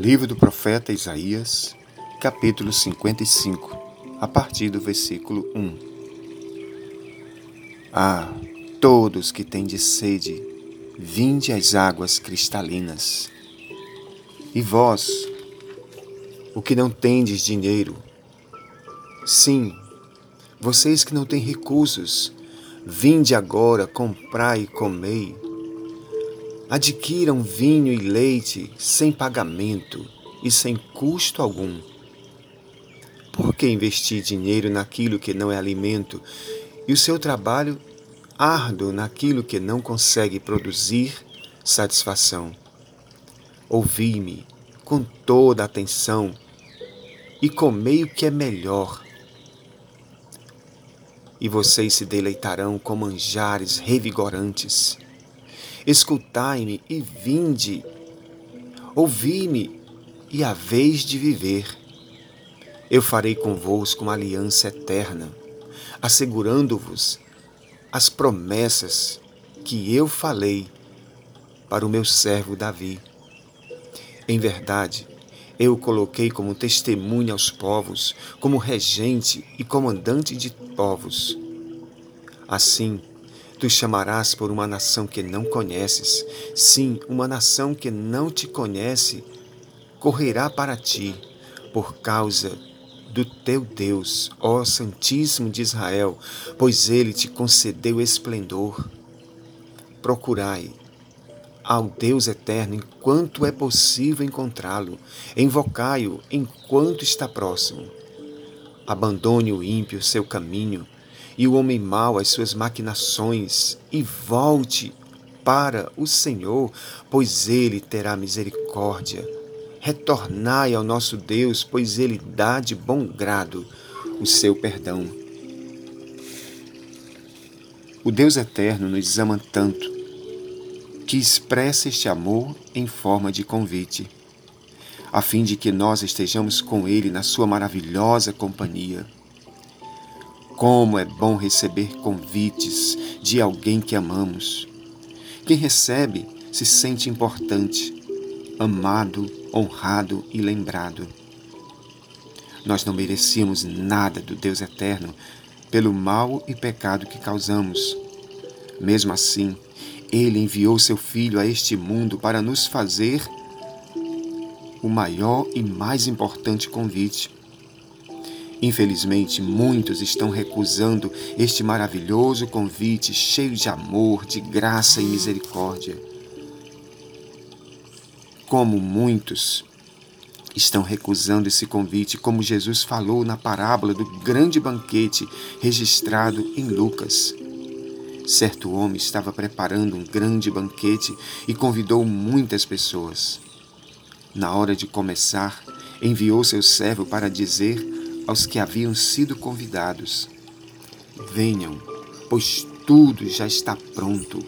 Livro do profeta Isaías, capítulo 55, a partir do versículo 1. Ah, todos que têm de sede, vinde às águas cristalinas. E vós, o que não tendes dinheiro, sim, vocês que não têm recursos, vinde agora, comprai e comei adquiram vinho e leite sem pagamento e sem custo algum. Por que investir dinheiro naquilo que não é alimento e o seu trabalho árduo naquilo que não consegue produzir satisfação? Ouvi-me com toda atenção e comei o que é melhor. E vocês se deleitarão com manjares revigorantes Escutai-me e vinde. Ouvi-me e a vez de viver. Eu farei convosco uma aliança eterna, assegurando-vos as promessas que eu falei para o meu servo Davi. Em verdade, eu o coloquei como testemunha aos povos, como regente e comandante de povos. Assim, Tu chamarás por uma nação que não conheces. Sim, uma nação que não te conhece correrá para ti por causa do teu Deus, ó Santíssimo de Israel, pois ele te concedeu esplendor. Procurai ao Deus eterno enquanto é possível encontrá-lo, invocai-o enquanto está próximo. Abandone o ímpio seu caminho e o homem mau as suas maquinações, e volte para o Senhor, pois ele terá misericórdia. Retornai ao nosso Deus, pois ele dá de bom grado o seu perdão. O Deus eterno nos ama tanto que expressa este amor em forma de convite, a fim de que nós estejamos com Ele na Sua maravilhosa companhia. Como é bom receber convites de alguém que amamos. Quem recebe se sente importante, amado, honrado e lembrado. Nós não merecíamos nada do Deus eterno pelo mal e pecado que causamos. Mesmo assim, Ele enviou seu Filho a este mundo para nos fazer o maior e mais importante convite Infelizmente, muitos estão recusando este maravilhoso convite cheio de amor, de graça e misericórdia. Como muitos estão recusando esse convite, como Jesus falou na parábola do grande banquete registrado em Lucas. Certo homem estava preparando um grande banquete e convidou muitas pessoas. Na hora de começar, enviou seu servo para dizer aos que haviam sido convidados: Venham, pois tudo já está pronto.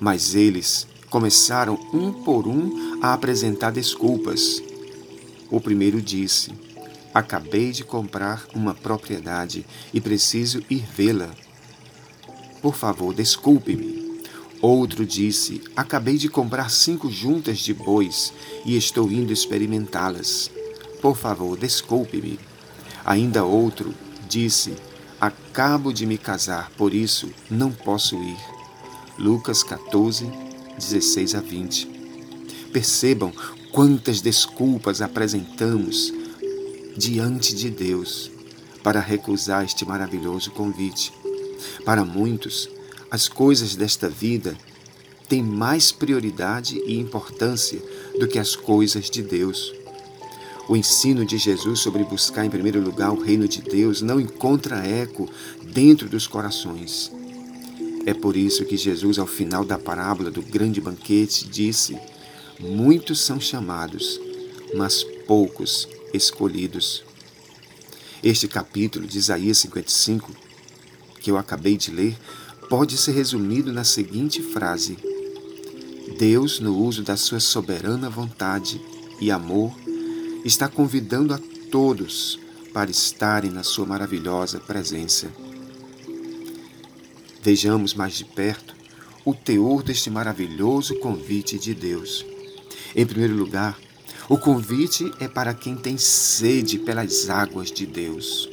Mas eles começaram um por um a apresentar desculpas. O primeiro disse: Acabei de comprar uma propriedade e preciso ir vê-la. Por favor, desculpe-me. Outro disse: Acabei de comprar cinco juntas de bois e estou indo experimentá-las. Por favor, desculpe-me. Ainda outro disse: Acabo de me casar, por isso não posso ir. Lucas 14, 16 a 20. Percebam quantas desculpas apresentamos diante de Deus para recusar este maravilhoso convite. Para muitos, as coisas desta vida têm mais prioridade e importância do que as coisas de Deus. O ensino de Jesus sobre buscar em primeiro lugar o reino de Deus não encontra eco dentro dos corações. É por isso que Jesus, ao final da parábola do grande banquete, disse: Muitos são chamados, mas poucos escolhidos. Este capítulo de Isaías 55, que eu acabei de ler, pode ser resumido na seguinte frase: Deus, no uso da sua soberana vontade e amor, está convidando a todos para estarem na sua maravilhosa presença. Vejamos mais de perto o teor deste maravilhoso convite de Deus. Em primeiro lugar, O convite é para quem tem sede pelas águas de Deus.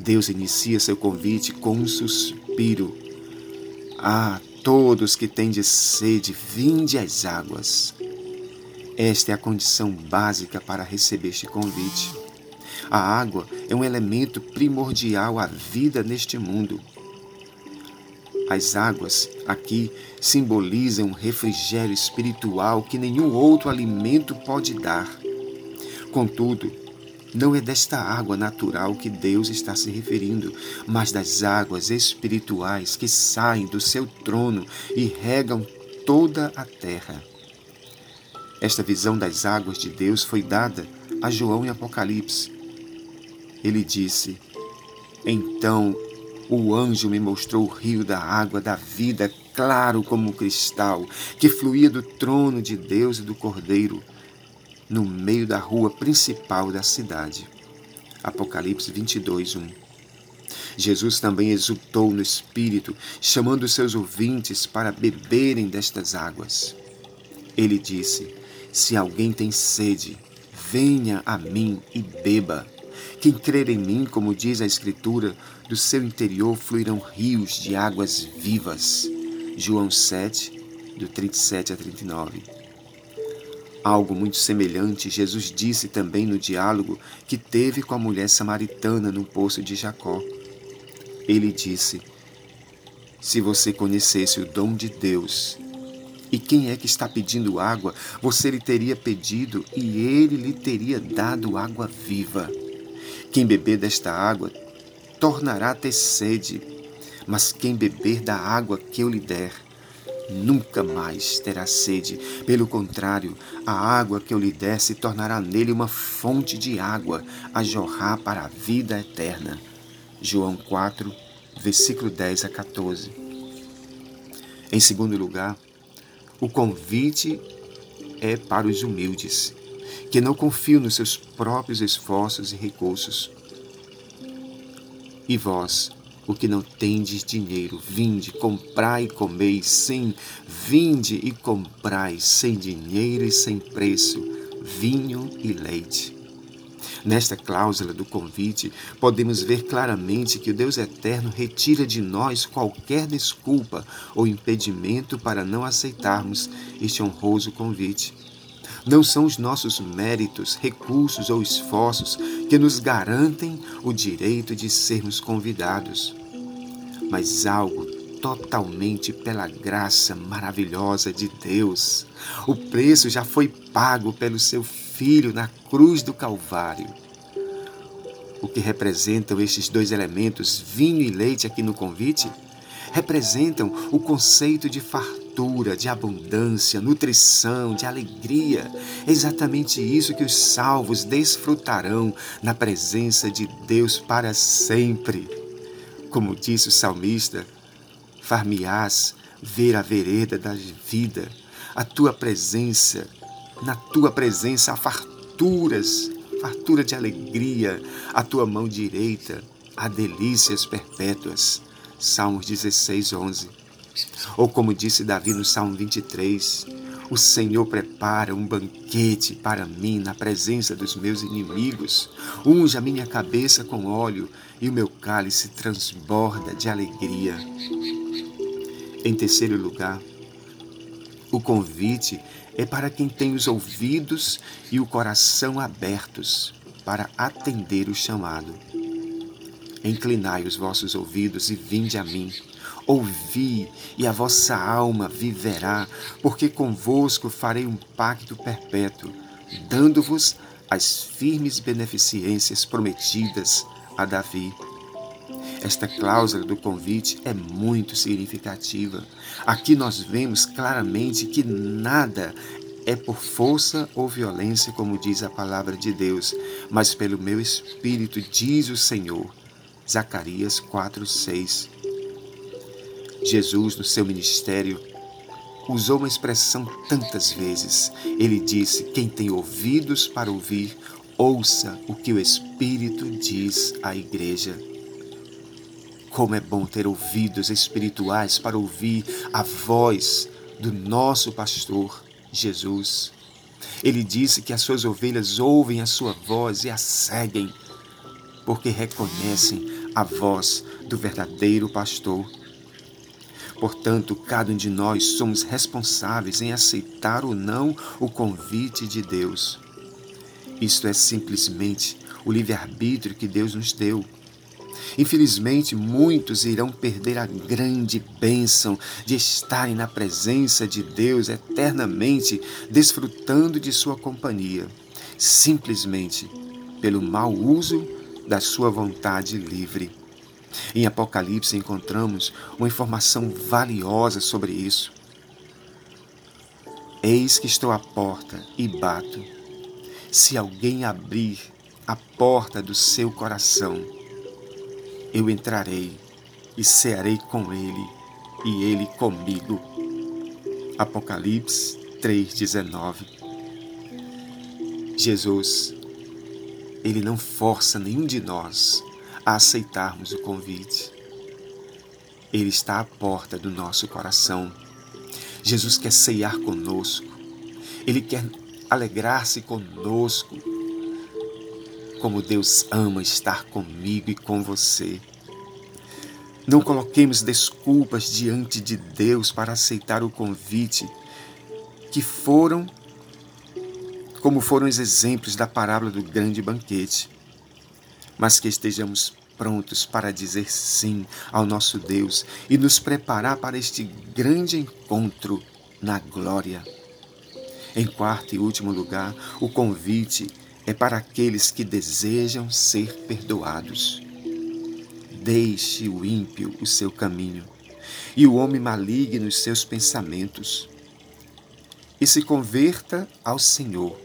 Deus inicia seu convite com um suspiro. Ah, todos que têm de sede, vinde às águas. Esta é a condição básica para receber este convite. A água é um elemento primordial à vida neste mundo. As águas aqui simbolizam um refrigério espiritual que nenhum outro alimento pode dar. Contudo, não é desta água natural que Deus está se referindo, mas das águas espirituais que saem do seu trono e regam toda a terra. Esta visão das águas de Deus foi dada a João em Apocalipse. Ele disse: Então o anjo me mostrou o rio da água da vida, claro como cristal, que fluía do trono de Deus e do Cordeiro, no meio da rua principal da cidade. Apocalipse 22, 1. Jesus também exultou no Espírito, chamando seus ouvintes para beberem destas águas. Ele disse: Se alguém tem sede, venha a mim e beba. Quem crer em mim, como diz a Escritura, do seu interior fluirão rios de águas vivas. João 7, do 37 a 39. Algo muito semelhante Jesus disse também no diálogo que teve com a mulher samaritana no poço de Jacó. Ele disse: Se você conhecesse o dom de Deus, e quem é que está pedindo água, você lhe teria pedido e ele lhe teria dado água viva. Quem beber desta água tornará a ter sede, mas quem beber da água que eu lhe der, nunca mais terá sede. Pelo contrário, a água que eu lhe der se tornará nele uma fonte de água a jorrar para a vida eterna. João 4, versículo 10 a 14. Em segundo lugar, o convite é para os humildes que não confiam nos seus próprios esforços e recursos. E vós, o que não tendes dinheiro, vinde, comprai e comei, sim, vinde e comprai, sem dinheiro e sem preço, vinho e leite. Nesta cláusula do convite, podemos ver claramente que o Deus Eterno retira de nós qualquer desculpa ou impedimento para não aceitarmos este honroso convite. Não são os nossos méritos, recursos ou esforços que nos garantem o direito de sermos convidados, mas algo totalmente pela graça maravilhosa de Deus. O preço já foi pago pelo seu Filho na cruz do Calvário. O que representam estes dois elementos, vinho e leite, aqui no convite? Representam o conceito de fartura fartura, de abundância, nutrição, de alegria. É exatamente isso que os salvos desfrutarão na presença de Deus para sempre. Como disse o salmista, far-me-ás ver a vereda da vida, a tua presença, na tua presença há farturas, fartura de alegria, a tua mão direita há delícias perpétuas. Salmos 16, 11. Ou como disse Davi no Salmo 23, o Senhor prepara um banquete para mim na presença dos meus inimigos. Unge a minha cabeça com óleo e o meu cálice transborda de alegria. Em terceiro lugar, o convite é para quem tem os ouvidos e o coração abertos para atender o chamado. Inclinai os vossos ouvidos e vinde a mim. Ouvi, e a vossa alma viverá, porque convosco farei um pacto perpétuo, dando-vos as firmes beneficências prometidas a Davi. Esta cláusula do convite é muito significativa. Aqui nós vemos claramente que nada é por força ou violência, como diz a palavra de Deus, mas pelo meu espírito, diz o Senhor. Zacarias 4, 6. Jesus, no seu ministério, usou uma expressão tantas vezes. Ele disse: Quem tem ouvidos para ouvir, ouça o que o Espírito diz à igreja. Como é bom ter ouvidos espirituais para ouvir a voz do nosso pastor Jesus. Ele disse que as suas ovelhas ouvem a sua voz e a seguem, porque reconhecem a voz do verdadeiro pastor. Portanto, cada um de nós somos responsáveis em aceitar ou não o convite de Deus. Isto é simplesmente o livre-arbítrio que Deus nos deu. Infelizmente, muitos irão perder a grande bênção de estarem na presença de Deus eternamente, desfrutando de Sua companhia, simplesmente pelo mau uso da Sua vontade livre. Em Apocalipse encontramos uma informação valiosa sobre isso. Eis que estou à porta e bato. Se alguém abrir a porta do seu coração, eu entrarei e cearei com ele e ele comigo. Apocalipse 3:19. Jesus, ele não força nenhum de nós a aceitarmos o convite. Ele está à porta do nosso coração. Jesus quer ceiar conosco. Ele quer alegrar-se conosco. Como Deus ama estar comigo e com você. Não coloquemos desculpas diante de Deus para aceitar o convite que foram como foram os exemplos da parábola do grande banquete mas que estejamos prontos para dizer sim ao nosso Deus e nos preparar para este grande encontro na glória. Em quarto e último lugar, o convite é para aqueles que desejam ser perdoados. Deixe o ímpio o seu caminho e o homem maligno os seus pensamentos, e se converta ao Senhor,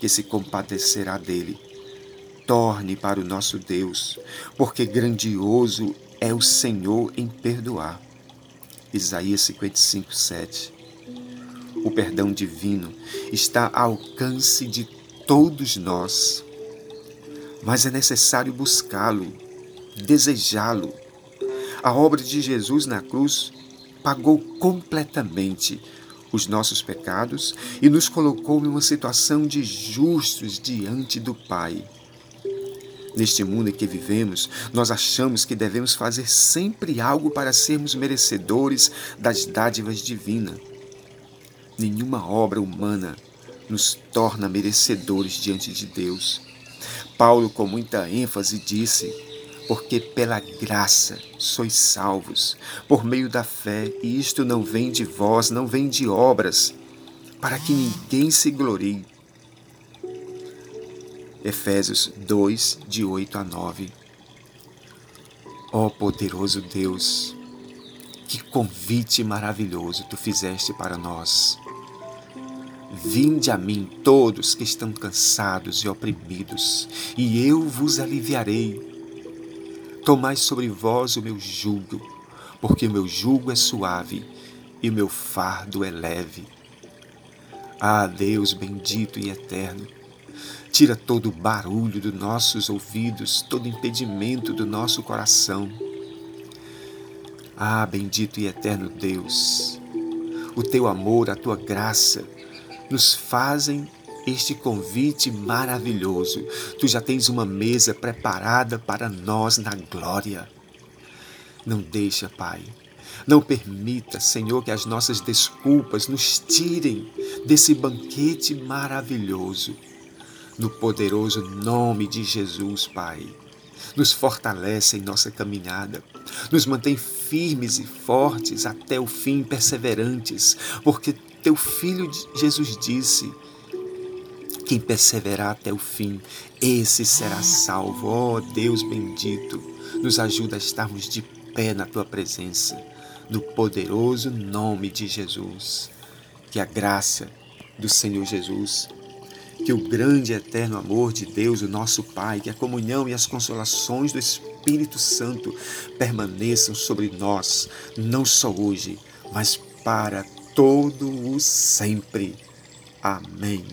que se compadecerá dele torne para o nosso Deus, porque grandioso é o Senhor em perdoar. Isaías 55, 7. O perdão divino está ao alcance de todos nós, mas é necessário buscá-lo, desejá-lo. A obra de Jesus na cruz pagou completamente os nossos pecados e nos colocou em uma situação de justos diante do Pai. Neste mundo em que vivemos, nós achamos que devemos fazer sempre algo para sermos merecedores das dádivas divinas. Nenhuma obra humana nos torna merecedores diante de Deus. Paulo, com muita ênfase, disse: Porque pela graça sois salvos, por meio da fé, e isto não vem de vós, não vem de obras, para que ninguém se glorie Efésios 2, de 8 a 9. Ó oh, poderoso Deus, que convite maravilhoso tu fizeste para nós. Vinde a mim todos que estão cansados e oprimidos, e eu vos aliviarei. Tomai sobre vós o meu jugo, porque o meu jugo é suave e o meu fardo é leve. Ah, Deus bendito e eterno, Tira todo o barulho dos nossos ouvidos, todo impedimento do nosso coração. Ah, bendito e eterno Deus, o teu amor, a tua graça nos fazem este convite maravilhoso. Tu já tens uma mesa preparada para nós na glória. Não deixa, Pai. Não permita, Senhor, que as nossas desculpas nos tirem desse banquete maravilhoso no poderoso nome de Jesus, Pai. Nos fortalece em nossa caminhada, nos mantém firmes e fortes até o fim, perseverantes, porque teu filho Jesus disse: quem perseverar até o fim, esse será salvo. Ó oh, Deus bendito, nos ajuda a estarmos de pé na tua presença, no poderoso nome de Jesus. Que a graça do Senhor Jesus que o grande e eterno amor de Deus, o nosso Pai, que a comunhão e as consolações do Espírito Santo permaneçam sobre nós, não só hoje, mas para todo o sempre. Amém.